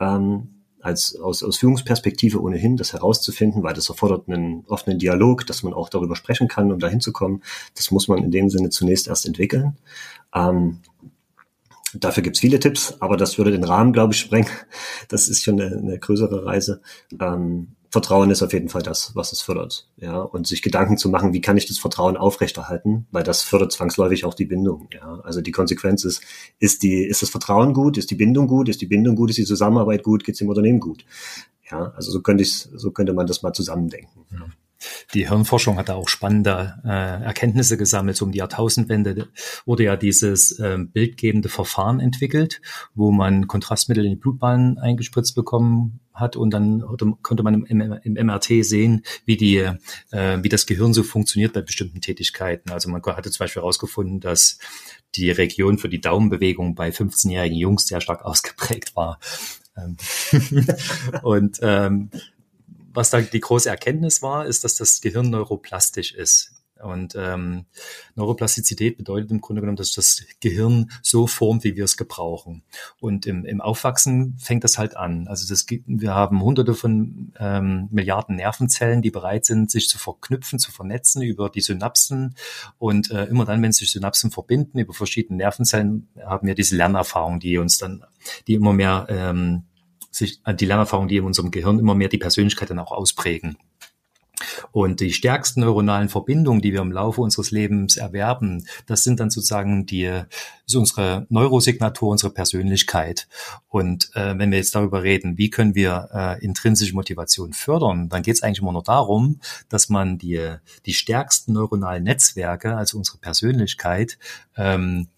ähm, als aus, aus Führungsperspektive ohnehin, das herauszufinden, weil das erfordert einen offenen Dialog, dass man auch darüber sprechen kann, um dahin zu kommen. Das muss man in dem Sinne zunächst erst entwickeln. Ähm, Dafür gibt's viele Tipps, aber das würde den Rahmen, glaube ich, sprengen. Das ist schon eine, eine größere Reise. Ähm, Vertrauen ist auf jeden Fall das, was es fördert. Ja, und sich Gedanken zu machen, wie kann ich das Vertrauen aufrechterhalten, weil das fördert zwangsläufig auch die Bindung. Ja, also die Konsequenz ist, ist die, ist das Vertrauen gut, ist die Bindung gut, ist die Bindung gut, ist die Zusammenarbeit gut, geht's dem Unternehmen gut. Ja, also so könnte ich, so könnte man das mal zusammendenken. Ja. Die Hirnforschung hat da auch spannende äh, Erkenntnisse gesammelt. So um die Jahrtausendwende wurde ja dieses äh, bildgebende Verfahren entwickelt, wo man Kontrastmittel in die Blutbahn eingespritzt bekommen hat und dann konnte man im, im MRT sehen, wie die, äh, wie das Gehirn so funktioniert bei bestimmten Tätigkeiten. Also man hatte zum Beispiel herausgefunden, dass die Region für die Daumenbewegung bei 15-jährigen Jungs sehr stark [LAUGHS] ausgeprägt war. Ähm, [LAUGHS] und ähm, was da die große Erkenntnis war, ist, dass das Gehirn neuroplastisch ist. Und ähm, Neuroplastizität bedeutet im Grunde genommen, dass das Gehirn so formt, wie wir es gebrauchen. Und im, im Aufwachsen fängt das halt an. Also das, wir haben hunderte von ähm, Milliarden Nervenzellen, die bereit sind, sich zu verknüpfen, zu vernetzen über die Synapsen. Und äh, immer dann, wenn sich Synapsen verbinden über verschiedene Nervenzellen, haben wir diese Lernerfahrung, die uns dann, die immer mehr ähm, sich die Lernerfahrungen, die in unserem Gehirn immer mehr die Persönlichkeit dann auch ausprägen. Und die stärksten neuronalen Verbindungen, die wir im Laufe unseres Lebens erwerben, das sind dann sozusagen die, so unsere Neurosignatur, unsere Persönlichkeit. Und äh, wenn wir jetzt darüber reden, wie können wir äh, intrinsische Motivation fördern, dann geht es eigentlich immer nur darum, dass man die, die stärksten neuronalen Netzwerke, also unsere Persönlichkeit, ähm,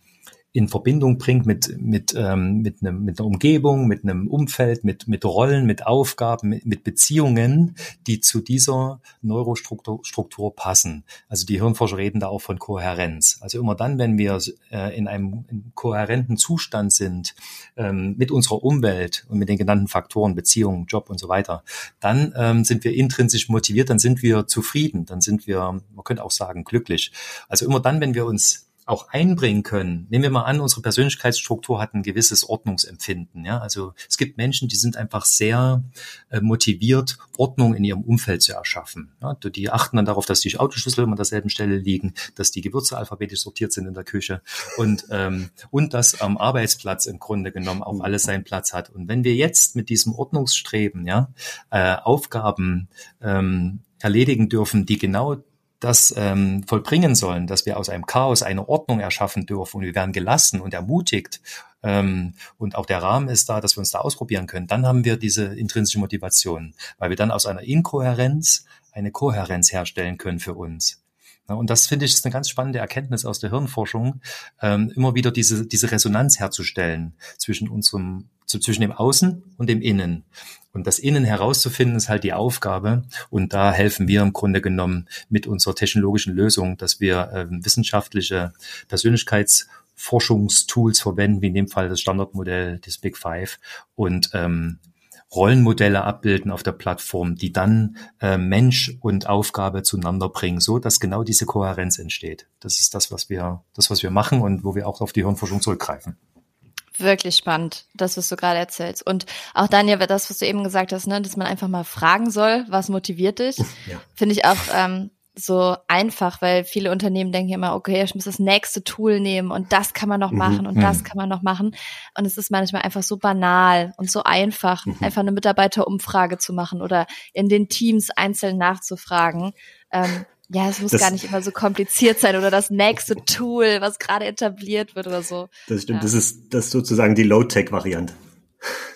in Verbindung bringt mit, mit, ähm, mit, einem, mit einer Umgebung, mit einem Umfeld, mit, mit Rollen, mit Aufgaben, mit, mit Beziehungen, die zu dieser Neurostruktur Struktur passen. Also die Hirnforscher reden da auch von Kohärenz. Also immer dann, wenn wir äh, in einem in kohärenten Zustand sind ähm, mit unserer Umwelt und mit den genannten Faktoren, Beziehungen, Job und so weiter, dann ähm, sind wir intrinsisch motiviert, dann sind wir zufrieden, dann sind wir, man könnte auch sagen, glücklich. Also immer dann, wenn wir uns auch einbringen können. Nehmen wir mal an, unsere Persönlichkeitsstruktur hat ein gewisses Ordnungsempfinden. Ja? Also es gibt Menschen, die sind einfach sehr äh, motiviert, Ordnung in ihrem Umfeld zu erschaffen. Ja? Die achten dann darauf, dass die Autoschlüssel immer an derselben Stelle liegen, dass die Gewürze alphabetisch sortiert sind in der Küche und, ähm, und dass am Arbeitsplatz im Grunde genommen auch alles seinen Platz hat. Und wenn wir jetzt mit diesem Ordnungsstreben ja, äh, Aufgaben ähm, erledigen dürfen, die genau das ähm, vollbringen sollen, dass wir aus einem Chaos eine Ordnung erschaffen dürfen und wir werden gelassen und ermutigt ähm, und auch der Rahmen ist da, dass wir uns da ausprobieren können, dann haben wir diese intrinsische Motivation, weil wir dann aus einer Inkohärenz eine Kohärenz herstellen können für uns. Und das finde ich ist eine ganz spannende Erkenntnis aus der Hirnforschung, ähm, immer wieder diese, diese Resonanz herzustellen zwischen unserem, zwischen dem Außen und dem Innen. Und das Innen herauszufinden, ist halt die Aufgabe. Und da helfen wir im Grunde genommen mit unserer technologischen Lösung, dass wir äh, wissenschaftliche Persönlichkeitsforschungstools verwenden, wie in dem Fall das Standardmodell des Big Five und ähm, Rollenmodelle abbilden auf der Plattform, die dann äh, Mensch und Aufgabe zueinander bringen, so dass genau diese Kohärenz entsteht. Das ist das, was wir, das, was wir machen und wo wir auch auf die Hirnforschung zurückgreifen. Wirklich spannend, das, was du gerade erzählst. Und auch Daniel, das, was du eben gesagt hast, ne, dass man einfach mal fragen soll, was motiviert dich, [LAUGHS] ja. finde ich auch ähm, so einfach, weil viele Unternehmen denken immer, okay, ich muss das nächste Tool nehmen und das kann man noch mhm. machen und mhm. das kann man noch machen. Und es ist manchmal einfach so banal und so einfach, mhm. einfach eine Mitarbeiterumfrage zu machen oder in den Teams einzeln nachzufragen. Ähm, Ja, es muss das, gar nicht immer so kompliziert sein oder das nächste Tool, was gerade etabliert wird oder so. Das stimmt, ja. das ist das ist sozusagen die Low-Tech-Variante.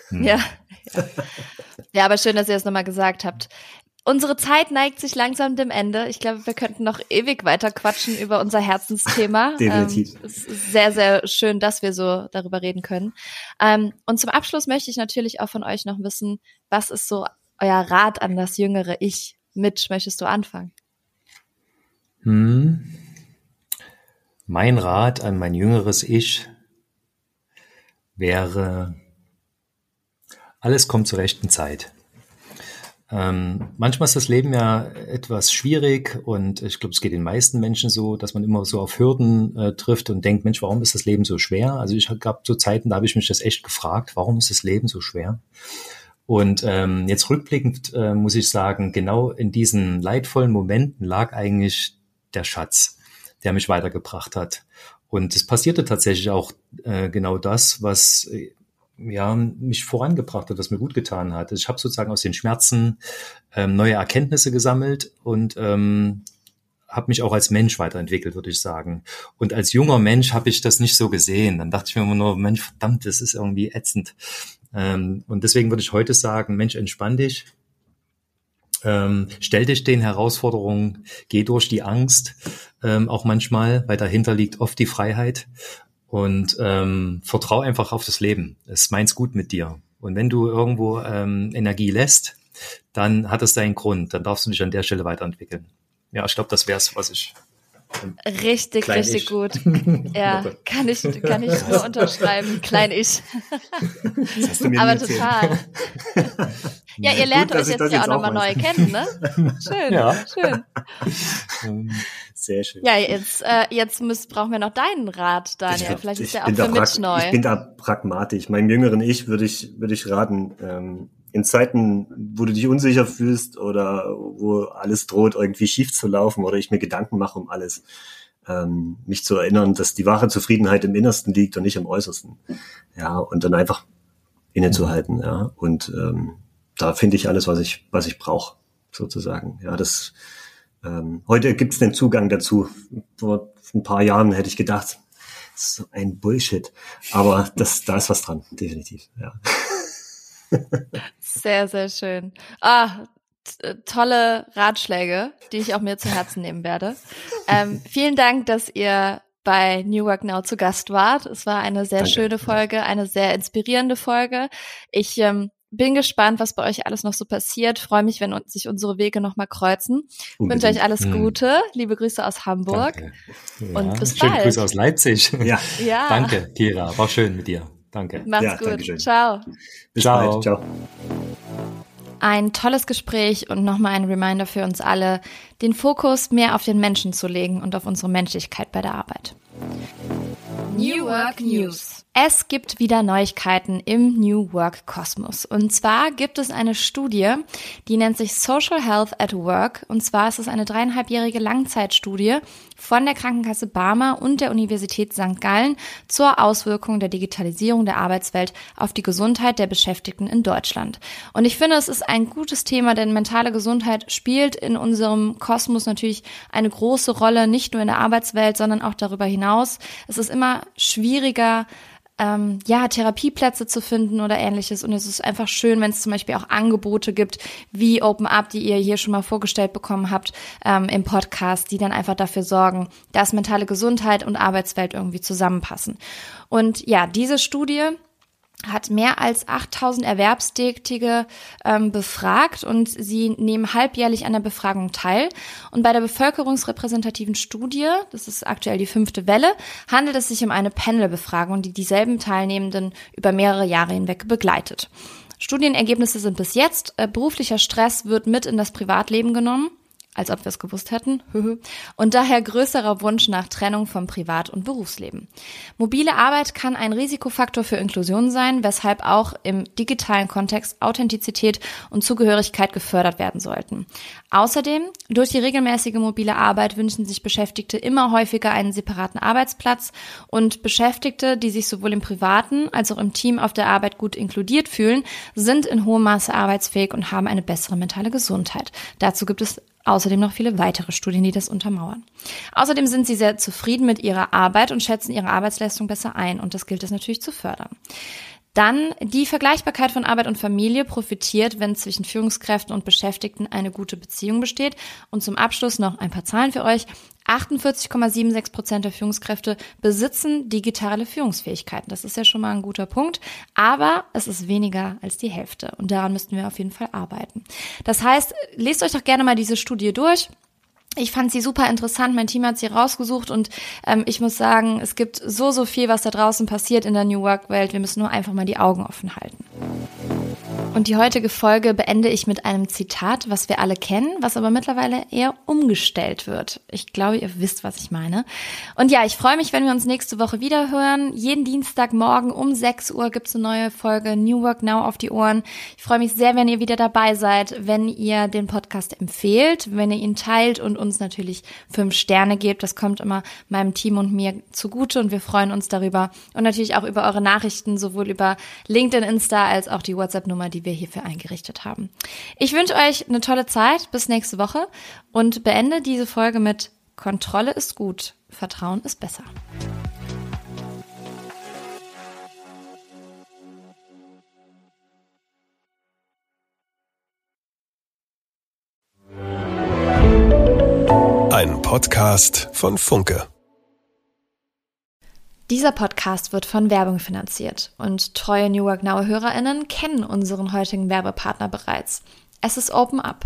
Hm. [LAUGHS] Ja, ja. ja, aber schön, dass ihr es nochmal gesagt habt. Unsere Zeit neigt sich langsam dem Ende. Ich glaube, wir könnten noch ewig weiter quatschen über unser Herzensthema. [LAUGHS] Definitiv. Ähm, es ist sehr, sehr schön, dass wir so darüber reden können. Ähm, und zum Abschluss möchte ich natürlich auch von euch noch wissen, was ist so euer Rat an das jüngere Ich? Mitch, möchtest du anfangen? Hm. Mein Rat an mein jüngeres Ich wäre, alles kommt zur rechten Zeit. Ähm, manchmal ist das Leben ja etwas schwierig und ich glaube, es geht den meisten Menschen so, dass man immer so auf Hürden äh, trifft und denkt, Mensch, warum ist das Leben so schwer? Also ich gab so Zeiten, da habe ich mich das echt gefragt, warum ist das Leben so schwer? Und ähm, jetzt rückblickend äh, muss ich sagen, genau in diesen leidvollen Momenten lag eigentlich der Schatz, der mich weitergebracht hat. Und es passierte tatsächlich auch äh, genau das, was äh, ja, mich vorangebracht hat, was mir gut getan hat. Ich habe sozusagen aus den Schmerzen ähm, neue Erkenntnisse gesammelt und ähm, habe mich auch als Mensch weiterentwickelt, würde ich sagen. Und als junger Mensch habe ich das nicht so gesehen. Dann dachte ich mir immer nur, Mensch, verdammt, das ist irgendwie ätzend. Ähm, und deswegen würde ich heute sagen, Mensch, entspann dich. Ähm, stell dich den Herausforderungen, geh durch die Angst, ähm, auch manchmal, weil dahinter liegt oft die Freiheit und ähm, vertrau einfach auf das Leben. Es meint's gut mit dir. Und wenn du irgendwo ähm, Energie lässt, dann hat es seinen Grund. Dann darfst du dich an der Stelle weiterentwickeln. Ja, ich glaube, das wär's, was ich. Richtig, Klein richtig ich. gut. [LAUGHS] Ja, kann ich, kann ich nur unterschreiben. [LAUGHS] Klein ich. Aber erzählt. total. [LAUGHS] ja, ihr lernt Gut, euch jetzt ja auch nochmal neu kennen, ne? Schön, ja. schön. Sehr schön. Ja, jetzt, äh, jetzt müsst, brauchen wir noch deinen Rat, Daniel. Ich, Vielleicht ist der auch für Mitch neu. Ich bin da pragmatisch. Meinem jüngeren Ich würde ich, würde ich raten, ähm, in Zeiten, wo du dich unsicher fühlst oder wo alles droht, irgendwie schief zu laufen oder ich mir Gedanken mache um alles, ähm, mich zu erinnern, dass die wahre Zufriedenheit im Innersten liegt und nicht im Äußersten. Ja, und dann einfach innezuhalten, ja. Und ähm, da finde ich alles, was ich, was ich brauche, sozusagen. Ja, das ähm, heute gibt es den Zugang dazu. Vor ein paar Jahren hätte ich gedacht, so ein Bullshit. Aber das, da ist was dran, definitiv. Ja. Sehr, sehr schön. Ah, tolle Ratschläge, die ich auch mir zu Herzen nehmen werde. Ähm, vielen Dank, dass ihr bei New Work Now zu Gast wart. Es war eine sehr Danke. schöne Folge, eine sehr inspirierende Folge. Ich ähm, bin gespannt, was bei euch alles noch so passiert. Freue mich, wenn sich unsere Wege noch mal kreuzen. Unbedingt. Wünsche euch alles hm. Gute. Liebe Grüße aus Hamburg. Ja. Und bis Schöne bald. Grüße aus Leipzig. Ja. ja. Danke, Kira. War schön mit dir. Danke. Macht's ja, gut. Ciao. Bis Ciao. bald. Ciao. Ein tolles Gespräch und nochmal ein Reminder für uns alle, den Fokus mehr auf den Menschen zu legen und auf unsere Menschlichkeit bei der Arbeit. New Work News. Es gibt wieder Neuigkeiten im New Work Kosmos. Und zwar gibt es eine Studie, die nennt sich Social Health at Work. Und zwar ist es eine dreieinhalbjährige Langzeitstudie von der Krankenkasse Barmer und der Universität St. Gallen zur Auswirkung der Digitalisierung der Arbeitswelt auf die Gesundheit der Beschäftigten in Deutschland. Und ich finde, es ist ein gutes Thema, denn mentale Gesundheit spielt in unserem Kosmos natürlich eine große Rolle, nicht nur in der Arbeitswelt, sondern auch darüber hinaus. Es ist immer schwieriger, ähm, ja, Therapieplätze zu finden oder ähnliches. Und es ist einfach schön, wenn es zum Beispiel auch Angebote gibt, wie Open Up, die ihr hier schon mal vorgestellt bekommen habt ähm, im Podcast, die dann einfach dafür sorgen, dass mentale Gesundheit und Arbeitswelt irgendwie zusammenpassen. Und ja, diese Studie hat mehr als 8000 Erwerbstätige ähm, befragt und sie nehmen halbjährlich an der Befragung teil. Und bei der bevölkerungsrepräsentativen Studie, das ist aktuell die fünfte Welle, handelt es sich um eine Panelbefragung, die dieselben Teilnehmenden über mehrere Jahre hinweg begleitet. Studienergebnisse sind bis jetzt, äh, beruflicher Stress wird mit in das Privatleben genommen als ob wir es gewusst hätten, und daher größerer Wunsch nach Trennung vom Privat- und Berufsleben. Mobile Arbeit kann ein Risikofaktor für Inklusion sein, weshalb auch im digitalen Kontext Authentizität und Zugehörigkeit gefördert werden sollten. Außerdem, durch die regelmäßige mobile Arbeit wünschen sich Beschäftigte immer häufiger einen separaten Arbeitsplatz und Beschäftigte, die sich sowohl im privaten als auch im Team auf der Arbeit gut inkludiert fühlen, sind in hohem Maße arbeitsfähig und haben eine bessere mentale Gesundheit. Dazu gibt es außerdem noch viele weitere Studien, die das untermauern. Außerdem sind sie sehr zufrieden mit ihrer Arbeit und schätzen ihre Arbeitsleistung besser ein und das gilt es natürlich zu fördern. Dann die Vergleichbarkeit von Arbeit und Familie profitiert, wenn zwischen Führungskräften und Beschäftigten eine gute Beziehung besteht. Und zum Abschluss noch ein paar Zahlen für euch. 48,76 Prozent der Führungskräfte besitzen digitale Führungsfähigkeiten. Das ist ja schon mal ein guter Punkt, aber es ist weniger als die Hälfte und daran müssten wir auf jeden Fall arbeiten. Das heißt, lest euch doch gerne mal diese Studie durch. Ich fand sie super interessant. Mein Team hat sie rausgesucht und ähm, ich muss sagen, es gibt so, so viel, was da draußen passiert in der New Work-Welt. Wir müssen nur einfach mal die Augen offen halten. Und die heutige Folge beende ich mit einem Zitat, was wir alle kennen, was aber mittlerweile eher umgestellt wird. Ich glaube, ihr wisst, was ich meine. Und ja, ich freue mich, wenn wir uns nächste Woche wieder hören. Jeden Dienstagmorgen um 6 Uhr gibt's eine neue Folge New Work Now auf die Ohren. Ich freue mich sehr, wenn ihr wieder dabei seid, wenn ihr den Podcast empfehlt, wenn ihr ihn teilt und uns natürlich fünf Sterne gebt. Das kommt immer meinem Team und mir zugute und wir freuen uns darüber. Und natürlich auch über eure Nachrichten, sowohl über LinkedIn, Insta als auch die WhatsApp-Nummer, die wir hierfür eingerichtet haben. Ich wünsche euch eine tolle Zeit. Bis nächste Woche und beende diese Folge mit Kontrolle ist gut, Vertrauen ist besser. Ein Podcast von Funke. Dieser Podcast wird von Werbung finanziert und treue New Work Now HörerInnen kennen unseren heutigen Werbepartner bereits. Es ist Open Up.